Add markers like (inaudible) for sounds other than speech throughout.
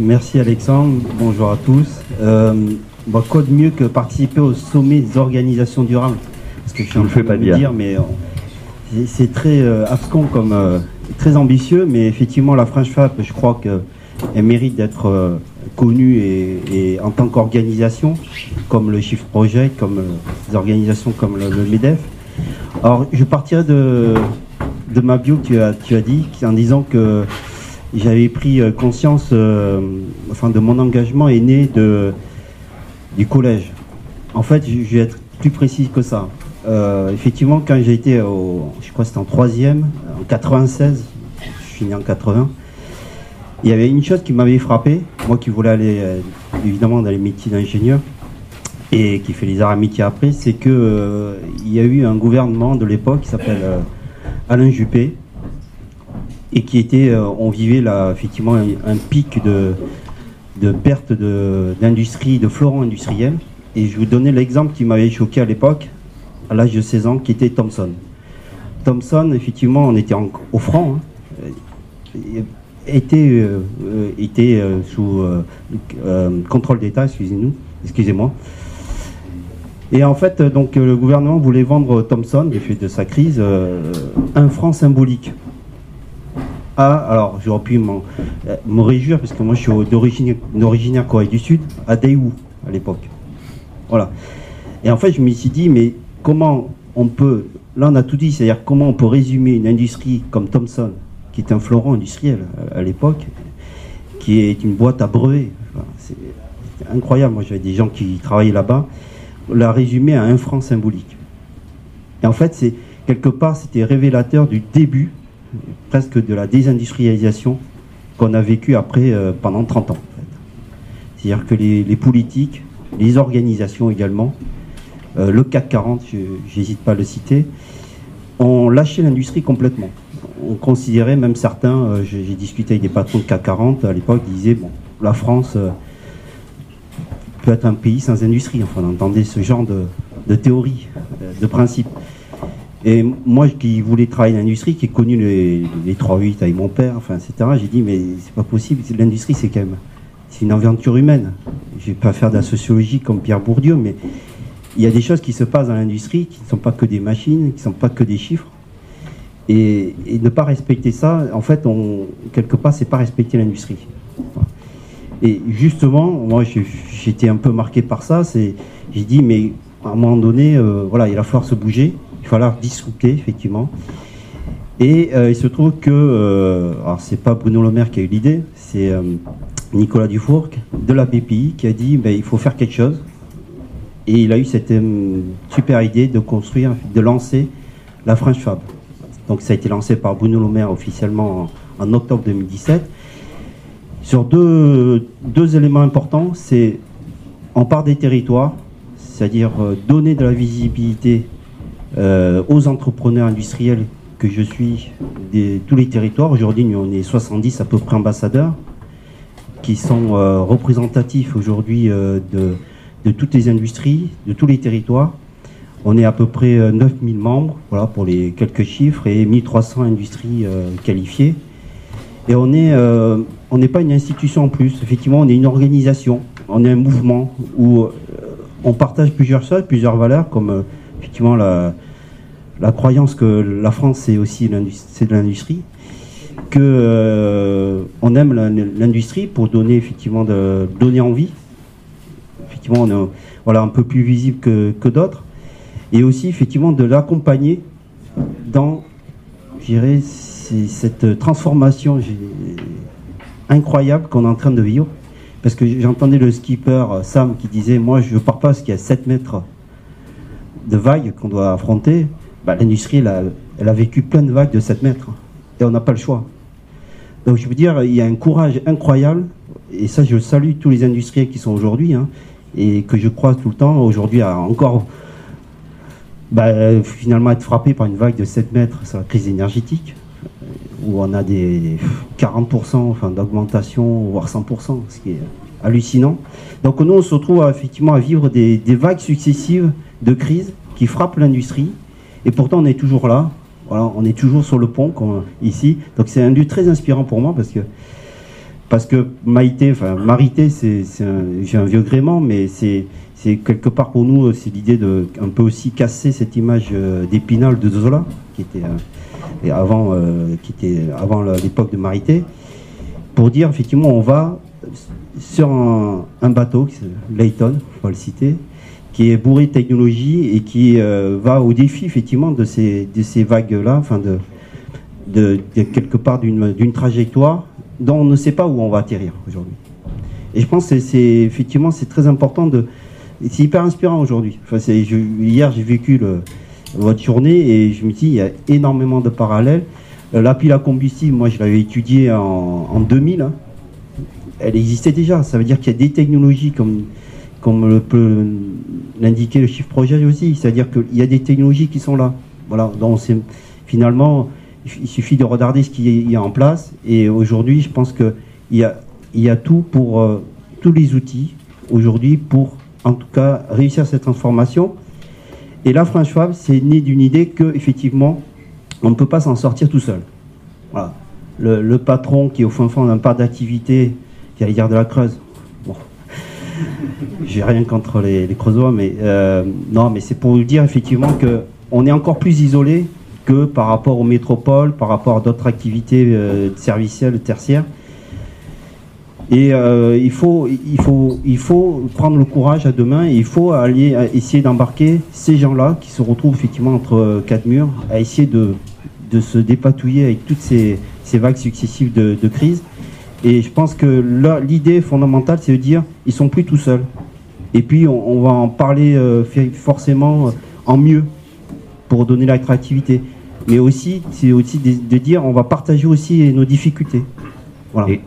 Merci Alexandre, bonjour à tous. Euh, bon, quoi de mieux que participer au sommet des organisations durables Parce que je suis en train de pas me dire, mais euh, c'est très euh, abscon comme euh, très ambitieux, mais effectivement la French Fab, je crois qu'elle mérite d'être euh, connue et, et en tant qu'organisation, comme le Shift Project, comme des organisations comme le, le MEDEF. Alors je partirai de, de ma bio que tu as, tu as dit, en disant que j'avais pris euh, conscience, euh, enfin de mon engagement est né du collège. En fait, je vais être plus précis que ça. Euh, effectivement, quand été au, je crois c'était en troisième, en 96, je suis né en 80, il y avait une chose qui m'avait frappé, moi qui voulais aller évidemment dans les métiers d'ingénieur et qui fait les arts amitiés après, c'est que il y a eu un gouvernement de l'époque qui s'appelle Alain Juppé et qui était, euh, on vivait là effectivement un, pic de, de perte de- d'industrie, de, fleurons industriels. Et je vous donnais l'exemple qui m'avait choqué à l'époque, à l'âge de 16 ans, qui était Thomson. Thomson, effectivement, on était au franc, hein, euh, était, euh, était sous contrôle d'État, excusez-nous, excusez-moi. Et en fait, donc, le gouvernement voulait vendre Thomson, du fait de sa crise, un franc symbolique. Alors j'aurais pu euh, me réjouir, parce que moi je suis d'origine d'originaire Corée du Sud, à Daewoo à l'époque. Voilà. Et en fait, je me suis dit, mais comment on peut, là on a tout dit, c'est-à-dire comment on peut résumer une industrie comme Thomson, qui est un fleuron industriel à, l'époque, qui est une boîte à brevets. C'est incroyable, moi j'avais des gens qui travaillaient là-bas, la résumer à un franc symbolique. Et en fait, c'est quelque part, c'était révélateur du début, presque de la désindustrialisation qu'on a vécu après euh, pendant 30 ans. C'est-à-dire que les, politiques, les organisations également, euh, le CAC 40, je- j'hésite pas à le citer, ont lâché l'industrie complètement. On considérait, même certains, euh, j'ai discuté avec des patrons de CAC 40 à l'époque, ils disaient, bon, la France peut être un pays sans industrie. Enfin, on entendait ce genre de, théorie, de principe. Et moi qui voulais travailler dans l'industrie, qui ai connu les, les 3-8 avec mon père, enfin, etc., j'ai dit, mais c'est pas possible, l'industrie c'est quand même, c'est une aventure humaine. Je vais pas faire de la sociologie comme Pierre Bourdieu, mais il y a des choses qui se passent dans l'industrie qui ne sont pas que des machines, qui ne sont pas que des chiffres. Et, ne pas respecter ça, en fait, on, quelque part, c'est pas respecter l'industrie. Et justement, moi, j'étais un peu marqué par ça. J'ai dit, mais à un moment donné, euh, voilà, il va falloir se bouger, va falloir disrupter, effectivement. Et euh, il se trouve que, euh, alors c'est pas Bruno Le Maire qui a eu l'idée, c'est euh, Nicolas Dufourc de la BPI qui a dit, ben, il faut faire quelque chose. Et il a eu cette euh, super idée de construire, de lancer la French Fab. Donc ça a été lancé par Bruno Le Maire officiellement en, octobre 2017 sur deux, deux éléments importants. C'est on part des territoires, c'est-à-dire donner de la visibilité euh, aux entrepreneurs industriels que je suis de tous les territoires. Aujourd'hui, on est 70 à peu près ambassadeurs qui sont euh, représentatifs aujourd'hui euh, de, de toutes les industries, de tous les territoires. On est à peu près euh, 9000 membres, voilà pour les quelques chiffres, et 1300 industries euh, qualifiées. Et on est, euh, on n'est pas une institution en plus. Effectivement, on est une organisation, on est un mouvement où euh, on partage plusieurs choses, plusieurs valeurs, comme euh, effectivement la, la croyance que la France c'est aussi c'est de l'industrie, que euh, on aime l'industrie pour donner effectivement de donner envie. Effectivement, on est voilà un peu plus visible que, que d'autres, et aussi effectivement de l'accompagner dans, cette transformation incroyable qu'on est en train de vivre. Parce que j'entendais le skipper euh, Sam qui disait Moi, je ne pars pas parce qu'il y a 7 mètres de vagues qu'on doit affronter. Bah, L'industrie, a, vécu plein de vagues de 7 mètres. Et on n'a pas le choix. Donc, je veux dire, il y a un courage incroyable. Et ça, je salue tous les industriels qui sont aujourd'hui. hein, et que je croise tout le temps. Aujourd'hui, encore bah, finalement être frappé par une vague de 7 mètres sur la crise énergétique, où on a des 40% enfin, d'augmentation, voire 100%, ce qui est hallucinant. Donc nous, on se retrouve effectivement à vivre des vagues successives de crise qui frappent l'industrie, et pourtant on est toujours là, voilà, on est toujours sur le pont comme ici. Donc c'est un lieu très inspirant pour moi parce que parce que Maïté, enfin Marité, c'est, j'ai un vieux gréement, mais c'est, quelque part pour nous, c'est l'idée de un peu aussi casser cette image d'Épinal de Zola, qui était et avant, qui était avant l'époque de Marité, pour dire effectivement on va sur un, bateau, Layton, il faut le citer, qui est bourré de technologie et qui euh, va au défi effectivement de ces, de ces vagues-là, enfin de, quelque part d'une trajectoire dont on ne sait pas où on va atterrir aujourd'hui. Et je pense que c'est effectivement c'est très important de, c'est hyper inspirant aujourd'hui. Enfin, hier j'ai vécu votre journée et je me dis il y a énormément de parallèles. Euh, la pile à combustible, moi je l'avais étudié en, en 2000 elle existait déjà. Ça veut dire qu'il y a des technologies comme, comme le peut l'indiquer le chiffre projet aussi. C'est-à-dire qu'il y a des technologies qui sont là. Voilà. Donc finalement, il suffit de regarder ce qu'il y a en place. Et aujourd'hui, je pense qu'il y a, a tout pour euh, tous les outils aujourd'hui pour en tout cas réussir cette transformation. Et là, French Fab, c'est né d'une idée que effectivement, on ne peut pas s'en sortir tout seul. Voilà. Le, patron qui est au fin fond d'un pas d'activité j'allais dire de la Creuse. J'ai rien contre les, les Creusois, mais euh, non, mais c'est pour vous dire effectivement que on est encore plus isolé que par rapport aux métropoles, par rapport à d'autres activités euh, servicielles, tertiaires. Et euh, il, faut, il, faut, il faut prendre le courage à demain et il faut aller essayer d'embarquer ces gens-là qui se retrouvent effectivement entre quatre murs à essayer de, de se dépatouiller avec toutes ces, ces vagues successives de, de crise et je pense que l'idée fondamentale, c'est de dire, ils sont plus tout seuls. Et puis, on, va en parler euh, forcément euh, en mieux pour donner l'attractivité. Mais aussi, c'est aussi de, dire, on va partager aussi nos difficultés.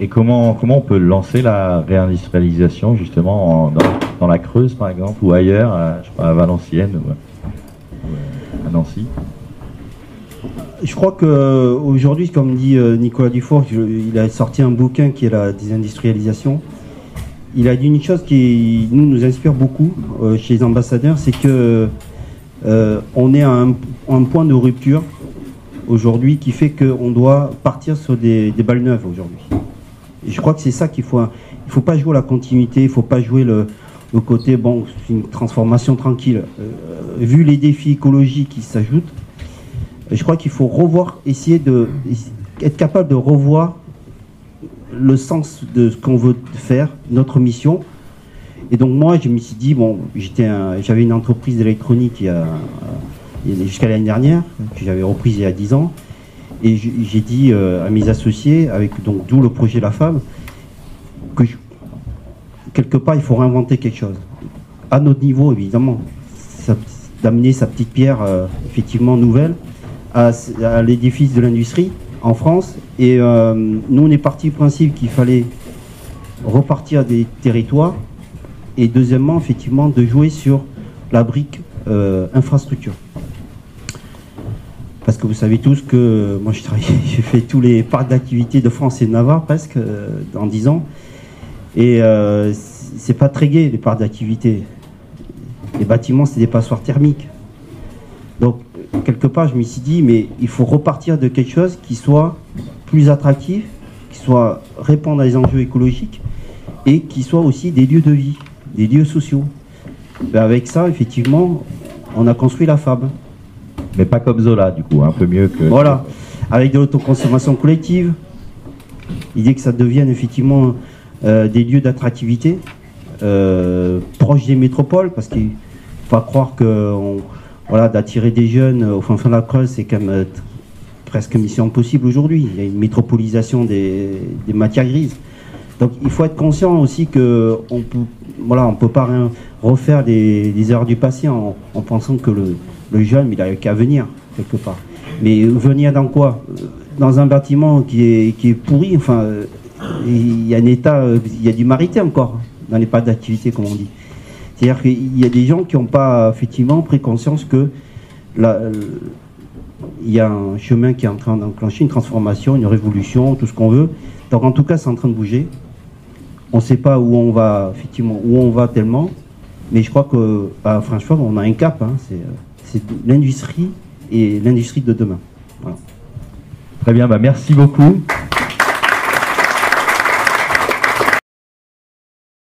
Et, comment, comment on peut lancer la réindustrialisation justement dans, la Creuse, par exemple, ou ailleurs, à, je pas, à Valenciennes ou à Nancy? Je crois qu'aujourd'hui, comme dit euh, Nicolas Dufour, il a sorti un bouquin qui est la désindustrialisation. Il a dit une chose qui nous, nous inspire beaucoup euh, chez les ambassadeurs, c'est que euh, on est à un, point de rupture aujourd'hui qui fait qu'on doit partir sur des, balles neuves aujourd'hui. Je crois que c'est ça qu'il faut. Il ne faut pas jouer la continuité, il ne faut pas jouer le, côté, bon, une transformation tranquille. vu les défis écologiques qui s'ajoutent, je crois qu'il faut revoir, essayer de être capable de revoir le sens de ce qu'on veut faire, notre mission. Et donc moi, je me suis dit, bon, j'avais une entreprise d'électronique jusqu'à l'année dernière, que j'avais reprise il y a 10 ans. Et j'ai dit euh, à mes associés, avec donc d'où le projet La Femme, que quelque part, il faut réinventer quelque chose. À notre niveau, évidemment, d'amener sa petite pierre euh, effectivement nouvelle à, l'édifice de l'industrie en France. Et euh, nous, on est parti du principe qu'il fallait repartir des territoires et deuxièmement, effectivement, de jouer sur la brique euh, infrastructure. Parce que vous savez tous que moi, j'ai (laughs) fait tous les parcs d'activité de France et de Navarre presque euh, en 10 ans. Et c'est pas très gai les parcs d'activité. Les bâtiments, c'est des passoires thermiques. Quelque part, je me suis dit, mais il faut repartir de quelque chose qui soit plus attractif, qui soit répondre à des enjeux écologiques et qui soit aussi des lieux de vie, des lieux sociaux. Ben, avec ça, effectivement, on a construit la FAB. Mais pas comme Zola, du coup, un peu mieux que. Voilà, avec de l'autoconsommation collective. L'idée que ça devienne effectivement euh, des lieux d'attractivité euh, proches des métropoles, parce qu'il faut pas croire qu'on voilà, d'attirer des jeunes au fin fond de la Creuse, c'est quand même euh, presque mission impossible aujourd'hui. Il y a une métropolisation des, matières grises. Donc il faut être conscient aussi que on peut, voilà, on peut pas refaire des, erreurs du passé en, pensant que le, jeune, il a qu'à venir quelque part. Mais venir dans quoi? Dans un bâtiment qui est, qui est pourri. Enfin, euh, il y a un état, il y a du marité encore dans les pas d'activité, comme on dit. C'est-à-dire qu'il y a des gens qui n'ont pas effectivement pris conscience que il y a un chemin qui est en train d'enclencher une transformation, une révolution, tout ce qu'on veut. Donc en tout cas, c'est en train de bouger. On ne sait pas où on va, effectivement, où on va tellement, mais je crois que à on a un cap. Hein. c'est l'industrie et l'industrie de demain. Très bien, bah merci beaucoup.